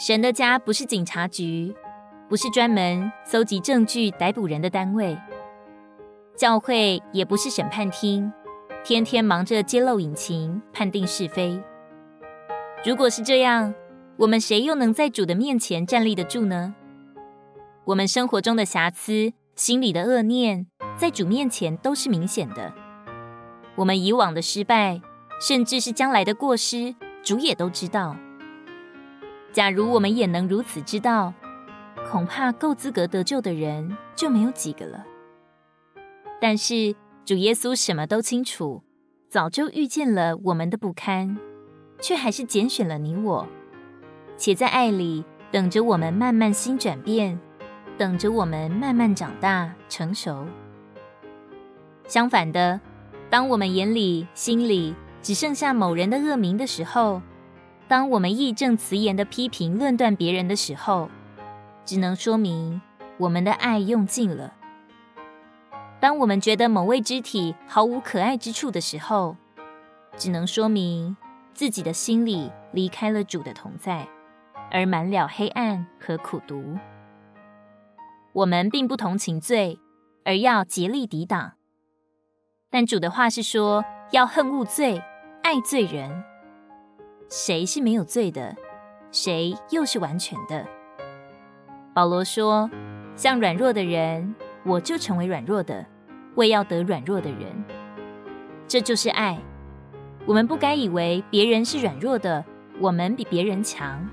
神的家不是警察局，不是专门搜集证据逮捕人的单位。教会也不是审判厅，天天忙着揭露隐情、判定是非。如果是这样，我们谁又能在主的面前站立得住呢？我们生活中的瑕疵、心里的恶念，在主面前都是明显的。我们以往的失败，甚至是将来的过失，主也都知道。假如我们也能如此知道，恐怕够资格得救的人就没有几个了。但是主耶稣什么都清楚，早就预见了我们的不堪，却还是拣选了你我，且在爱里等着我们慢慢心转变，等着我们慢慢长大成熟。相反的，当我们眼里心里只剩下某人的恶名的时候，当我们义正辞严的批评论断别人的时候，只能说明我们的爱用尽了。当我们觉得某位肢体毫无可爱之处的时候，只能说明自己的心里离开了主的同在，而满了黑暗和苦毒。我们并不同情罪，而要竭力抵挡。但主的话是说，要恨恶罪，爱罪人。谁是没有罪的？谁又是完全的？保罗说，像软弱的人。我就成为软弱的，为要得软弱的人。这就是爱。我们不该以为别人是软弱的，我们比别人强，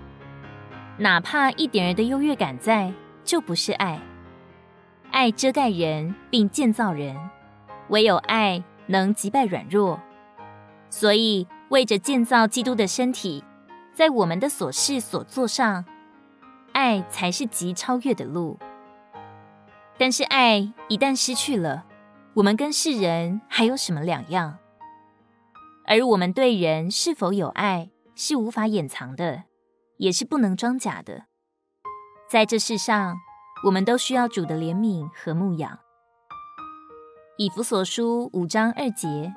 哪怕一点儿的优越感在，就不是爱。爱遮盖人，并建造人，唯有爱能击败软弱。所以，为着建造基督的身体，在我们的所事所做上，爱才是极超越的路。但是爱一旦失去了，我们跟世人还有什么两样？而我们对人是否有爱，是无法掩藏的，也是不能装假的。在这世上，我们都需要主的怜悯和牧养。以弗所书五章二节，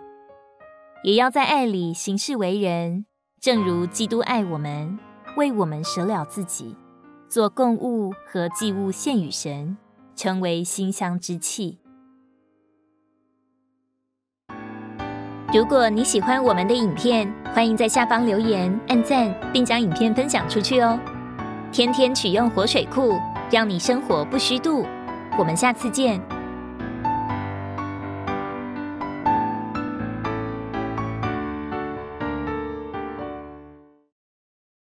也要在爱里行事为人，正如基督爱我们，为我们舍了自己，做供物和祭物献与神。成为馨香之气。如果你喜欢我们的影片，欢迎在下方留言、按赞，并将影片分享出去哦。天天取用活水库，让你生活不虚度。我们下次见。